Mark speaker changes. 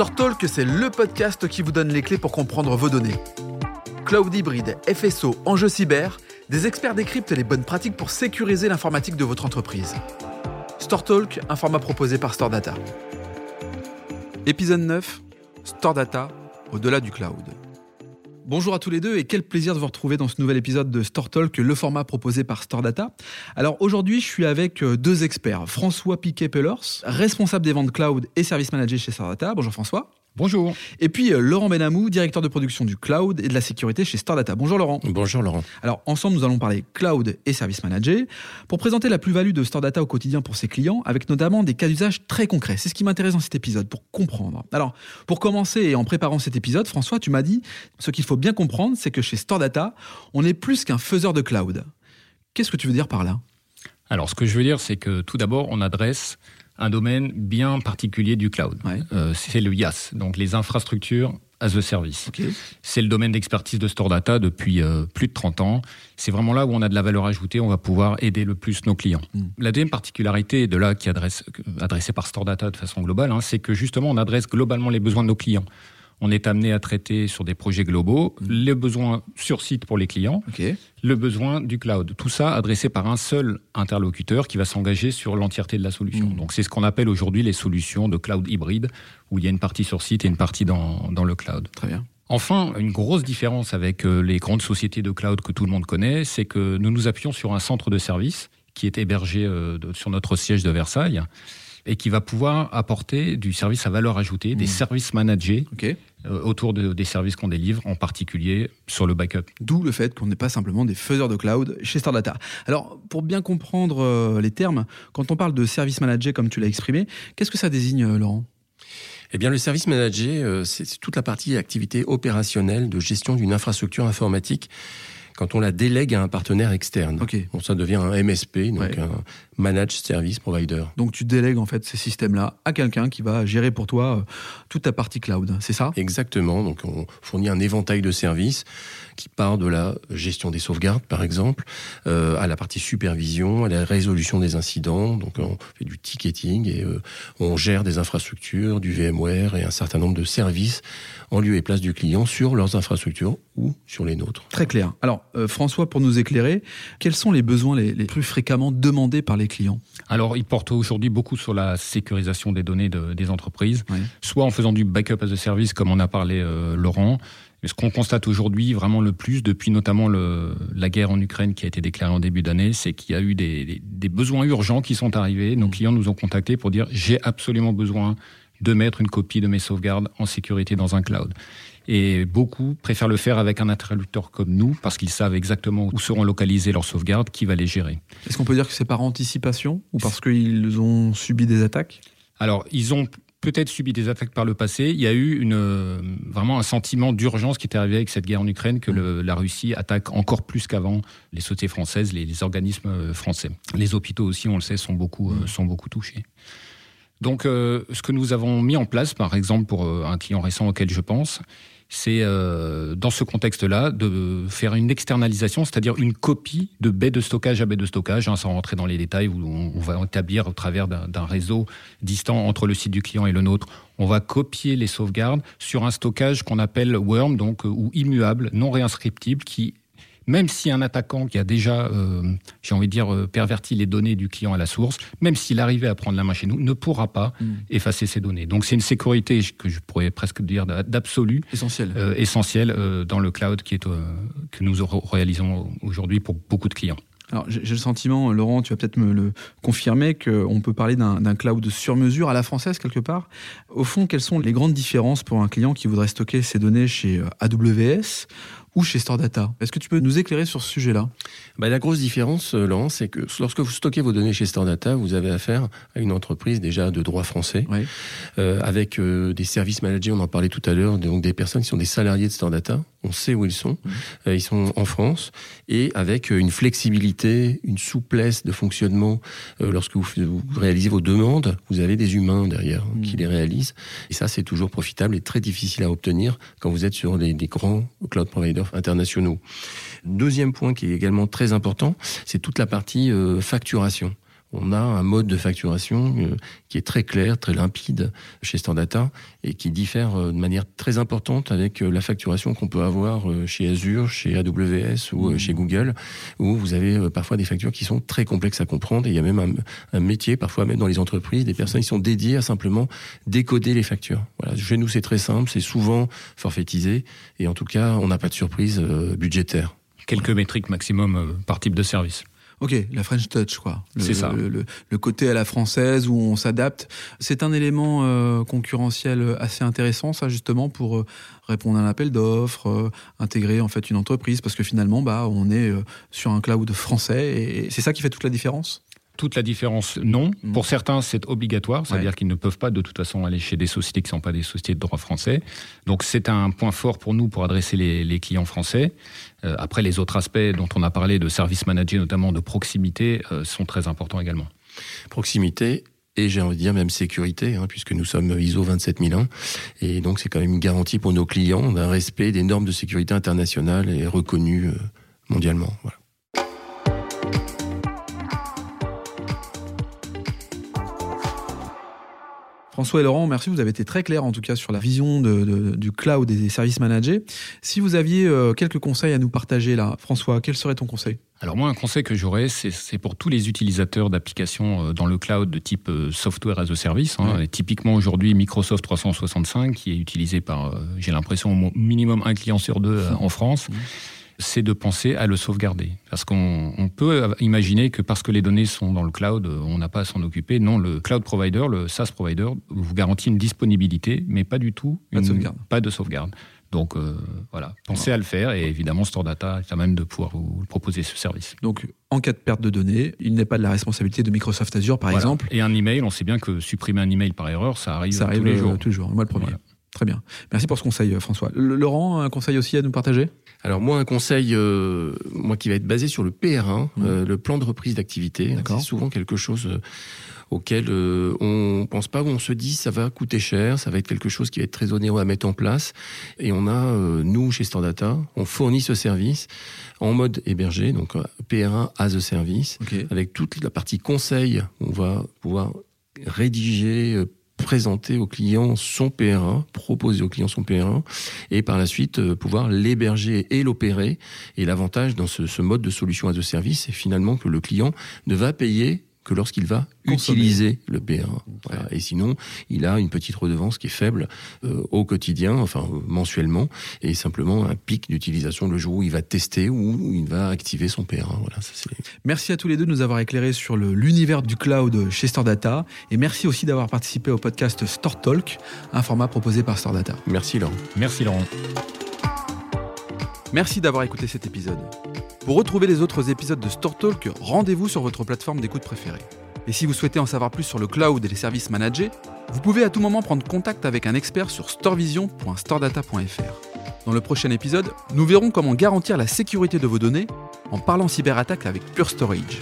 Speaker 1: StoreTalk, c'est le podcast qui vous donne les clés pour comprendre vos données. Cloud hybride, FSO, enjeux cyber, des experts décryptent les bonnes pratiques pour sécuriser l'informatique de votre entreprise. StoreTalk, un format proposé par StoreData. Épisode 9, StoreData, au-delà du cloud. Bonjour à tous les deux et quel plaisir de vous retrouver dans ce nouvel épisode de Store Talk, le format proposé par Store Data. Alors aujourd'hui, je suis avec euh, deux experts. François Piquet-Pellers, responsable des ventes cloud et service manager chez Store Data. Bonjour François.
Speaker 2: Bonjour.
Speaker 1: Et puis euh, Laurent Benamou, directeur de production du cloud et de la sécurité chez Stardata. Bonjour Laurent.
Speaker 2: Bonjour Laurent.
Speaker 1: Alors ensemble, nous allons parler cloud et service manager pour présenter la plus-value de Stardata au quotidien pour ses clients, avec notamment des cas d'usage très concrets. C'est ce qui m'intéresse dans cet épisode pour comprendre. Alors pour commencer et en préparant cet épisode, François, tu m'as dit ce qu'il faut bien comprendre, c'est que chez Stardata, on est plus qu'un faiseur de cloud. Qu'est-ce que tu veux dire par là?
Speaker 2: Alors ce que je veux dire, c'est que tout d'abord, on adresse un domaine bien particulier du cloud. Euh, c'est le IaaS, donc les infrastructures as a service. C'est le domaine d'expertise de Store Data depuis euh, plus de 30 ans. C'est vraiment là où on a de la valeur ajoutée, on va pouvoir aider le plus nos clients. Hmm. La deuxième particularité de là qui adresse adressée par Store Data de façon globale, hein, c'est que justement on adresse globalement les besoins de nos clients on est amené à traiter sur des projets globaux mmh. les besoins sur site pour les clients, le besoin du cloud. Tout ça adressé par un seul interlocuteur qui va s'engager sur l'entièreté de la solution. Mmh. Donc c'est ce qu'on appelle aujourd'hui les solutions de cloud hybride, où il y a une partie sur site et une partie dans, dans le cloud.
Speaker 1: Très bien.
Speaker 2: Enfin, une grosse différence avec euh, les grandes sociétés de cloud que tout le monde connaît, c'est que nous nous appuyons sur un centre de service qui est hébergé euh, sur notre siège de Versailles et qui va pouvoir apporter du service à valeur ajoutée, des mmh. services managés euh, autour des services qu'on délivre, en particulier sur le backup.
Speaker 1: D'où le fait qu'on n'est pas simplement des faiseurs de cloud chez Stardata. Alors, pour bien comprendre euh, les termes, quand on parle de service manager, comme tu l'as exprimé, qu'est-ce que ça désigne, euh, Laurent?
Speaker 3: Eh bien, le service manager, c'est toute la partie activité opérationnelle de gestion d'une infrastructure informatique quand on la délègue à un partenaire externe. Bon, ça devient un MSP, donc un Managed Service Provider.
Speaker 1: Donc tu délègues en fait ces systèmes-là à quelqu'un qui va gérer pour toi euh, toute ta partie cloud, c'est ça?
Speaker 3: Exactement. Donc on fournit un éventail de services qui part de la gestion des sauvegardes, par exemple, euh, à la partie supervision, à la résolution des incidents. Donc on fait du ticketing et euh, on gère des infrastructures, du VMware et un certain nombre de services en lieu et place du client sur leurs infrastructures ou sur les nôtres.
Speaker 1: Très clair. Alors François, pour nous éclairer, quels sont les besoins les, les plus fréquemment demandés par les clients?
Speaker 2: Alors, il porte aujourd'hui beaucoup sur la sécurisation des données des entreprises, soit en faisant du backup as a service, comme on a parlé euh, Laurent. Mais ce qu'on constate aujourd'hui vraiment le plus, depuis notamment le, la guerre en Ukraine qui a été déclarée en début d'année, c'est qu'il y a eu des, des, besoins urgents qui sont arrivés. Nos mmh. clients nous ont contactés pour dire j'ai absolument besoin de mettre une copie de mes sauvegardes en sécurité dans un cloud. Et beaucoup préfèrent le faire avec un interlocuteur comme nous parce qu'ils savent exactement où seront localisées leurs sauvegardes, qui va les gérer.
Speaker 1: Est-ce qu'on peut dire que c'est par anticipation ou parce qu'ils ont subi des attaques?
Speaker 2: Alors, ils ont peut-être subi des attaques par le passé. Il y a eu une, vraiment un sentiment d'urgence qui est arrivé avec cette guerre en Ukraine que le, la Russie attaque encore plus qu'avant les sociétés françaises, les, organismes français. Les hôpitaux aussi, on le sait, sont beaucoup, euh, sont beaucoup touchés. Donc, euh, ce que nous avons mis en place, par exemple, pour euh, un client récent auquel je pense, c'est euh, dans ce contexte-là de faire une externalisation, c'est-à-dire une copie de baie de stockage à baie de stockage, hein, sans rentrer dans les détails, où on, va établir au travers d'un réseau distant entre le site du client et le nôtre. On va copier les sauvegardes sur un stockage qu'on appelle worm, donc ou immuable, non réinscriptible, qui même si un attaquant qui a déjà, euh, j'ai envie de dire, euh, perverti les données du client à la source, même s'il arrivait à prendre la main chez nous, ne pourra pas mm. effacer ces données. Donc c'est une sécurité que je pourrais presque dire d'absolu,
Speaker 1: essentiel,
Speaker 2: euh, essentiel dans le cloud qui est que nous réalisons aujourd'hui pour beaucoup de clients.
Speaker 1: Alors j'ai le sentiment, Laurent, tu vas peut-être me le confirmer, qu'on peut parler d'un cloud sur mesure à la française quelque part. Au fond, quelles sont les grandes différences pour un client qui voudrait stocker ses données chez AWS ou chez Stordata. Est-ce que tu peux nous éclairer sur ce sujet-là?
Speaker 3: Bah, La grosse différence, euh, Laurent, c'est que lorsque vous stockez vos données chez Stordata, vous avez affaire à une entreprise déjà de droit français, euh, avec euh, des services managés, on en parlait tout à l'heure, donc des personnes qui sont des salariés de Stordata, on sait où ils sont, mmh. ils sont en France, et avec une flexibilité, une souplesse de fonctionnement. lorsque vous, réalisez vos demandes, vous avez des humains derrière mmh. qui les réalisent, et ça c'est toujours profitable et très difficile à obtenir quand vous êtes sur des, des grands cloud providers internationaux. Deuxième point qui est également très important, c'est toute la partie euh, facturation. On a un mode de facturation euh, qui est très clair, très limpide chez Standata et qui diffère euh, de manière très importante avec euh, la facturation qu'on peut avoir chez Azure, chez AWS ou mmh. chez Google, où vous avez parfois des factures qui sont très complexes à comprendre. Et il y a même un, métier, parfois même dans les entreprises, des personnes qui sont dédiées à simplement décoder les factures. Voilà. Chez nous, c'est très simple, c'est souvent forfaitisé et en tout cas, on n'a pas de surprise budgétaire.
Speaker 2: Quelques métriques maximum par type de service.
Speaker 1: Ok, la French Touch, quoi.
Speaker 2: C'est ça.
Speaker 1: Le, côté à la française où on s'adapte. C'est un élément euh, concurrentiel assez intéressant, ça, justement, pour euh, répondre à un appel d'offres, euh, intégrer en fait une entreprise, parce que finalement, bah, on est sur un cloud français et c'est ça qui fait toute la différence?
Speaker 2: Toute la différence, non. Mm. Pour certains, c'est obligatoire, c'est-à-dire qu'ils ne peuvent pas de toute façon aller chez des sociétés qui ne sont pas des sociétés de droit français. Donc c'est un point fort pour nous pour adresser les, clients français. Euh, après, les autres aspects dont on a parlé de service manager, notamment de proximité, euh, sont très importants également.
Speaker 3: Proximité et j'ai envie de dire même sécurité, hein, puisque nous sommes ISO 27001. Et donc c'est quand même une garantie pour nos clients d'un respect des normes de sécurité internationales et reconnues euh, mondialement. Voilà.
Speaker 1: François et Laurent, merci. Vous avez été très clairs en tout cas sur la vision du cloud et des services managés. Si vous aviez euh, quelques conseils à nous partager là, François, quel serait ton conseil?
Speaker 2: Alors moi, un conseil que j'aurais, c'est pour tous les utilisateurs d'applications euh, dans le cloud de type euh, software as a service. Hein, typiquement aujourd'hui Microsoft 365, qui est utilisé par, j'ai l'impression, au minimum un client sur deux en France c'est de penser à le sauvegarder. Parce qu'on peut imaginer que parce que les données sont dans le cloud, on n'a pas à s'en occuper. Non, le cloud provider, le SaaS provider, vous garantit une disponibilité, mais pas du tout
Speaker 1: pas de sauvegarde.
Speaker 2: Pas de sauvegarde. Donc euh, voilà, pensez à le faire et évidemment Store Data est à même de pouvoir vous proposer ce service.
Speaker 1: Donc en cas de perte de données, il n'est pas de la responsabilité de Microsoft Azure par exemple.
Speaker 2: Et un email, on sait bien que supprimer un email par erreur, ça arrive, ça arrive tous les jours.
Speaker 1: Tous les jours, moi le premier. Très bien. Merci pour ce conseil, François. Laurent, un conseil aussi à nous partager?
Speaker 3: Alors moi, un conseil, euh, moi qui va être basé sur le PR1, mmh. euh, le plan de reprise d'activité. C'est souvent quelque chose euh, auquel on pense pas, où on se dit ça va coûter cher, ça va être quelque chose qui va être très onéreux à mettre en place. Et on a, nous, chez Standata, on fournit ce service en mode hébergé, donc PR1 as a service, avec toute la partie conseil. On va pouvoir rédiger, présenter au client son PR1, proposer au client son PR1, et par la suite euh, pouvoir l'héberger et l'opérer. Et l'avantage dans ce, ce, mode de solution à deux services, c'est finalement que le client ne va payer que lorsqu'il va utiliser le PR1. Et sinon, il a une petite redevance qui est faible euh, au quotidien, enfin euh, mensuellement, et simplement un pic d'utilisation le jour où il va tester ou il va activer son PR1. Voilà, ça,
Speaker 1: merci à tous les deux de nous avoir éclairés sur l'univers du cloud chez Stordata, et merci aussi d'avoir participé au podcast Store Talk, un format proposé par Stordata.
Speaker 3: Merci Laurent.
Speaker 2: Merci Laurent.
Speaker 1: Merci d'avoir écouté cet épisode. Pour retrouver les autres épisodes de Store Talk, rendez-vous sur votre plateforme d'écoute préférée. Et si vous souhaitez en savoir plus sur le cloud et les services managés, vous pouvez à tout moment prendre contact avec un expert sur storevision.storedata.fr. Dans le prochain épisode, nous verrons comment garantir la sécurité de vos données en parlant cyberattaque avec Pure Storage.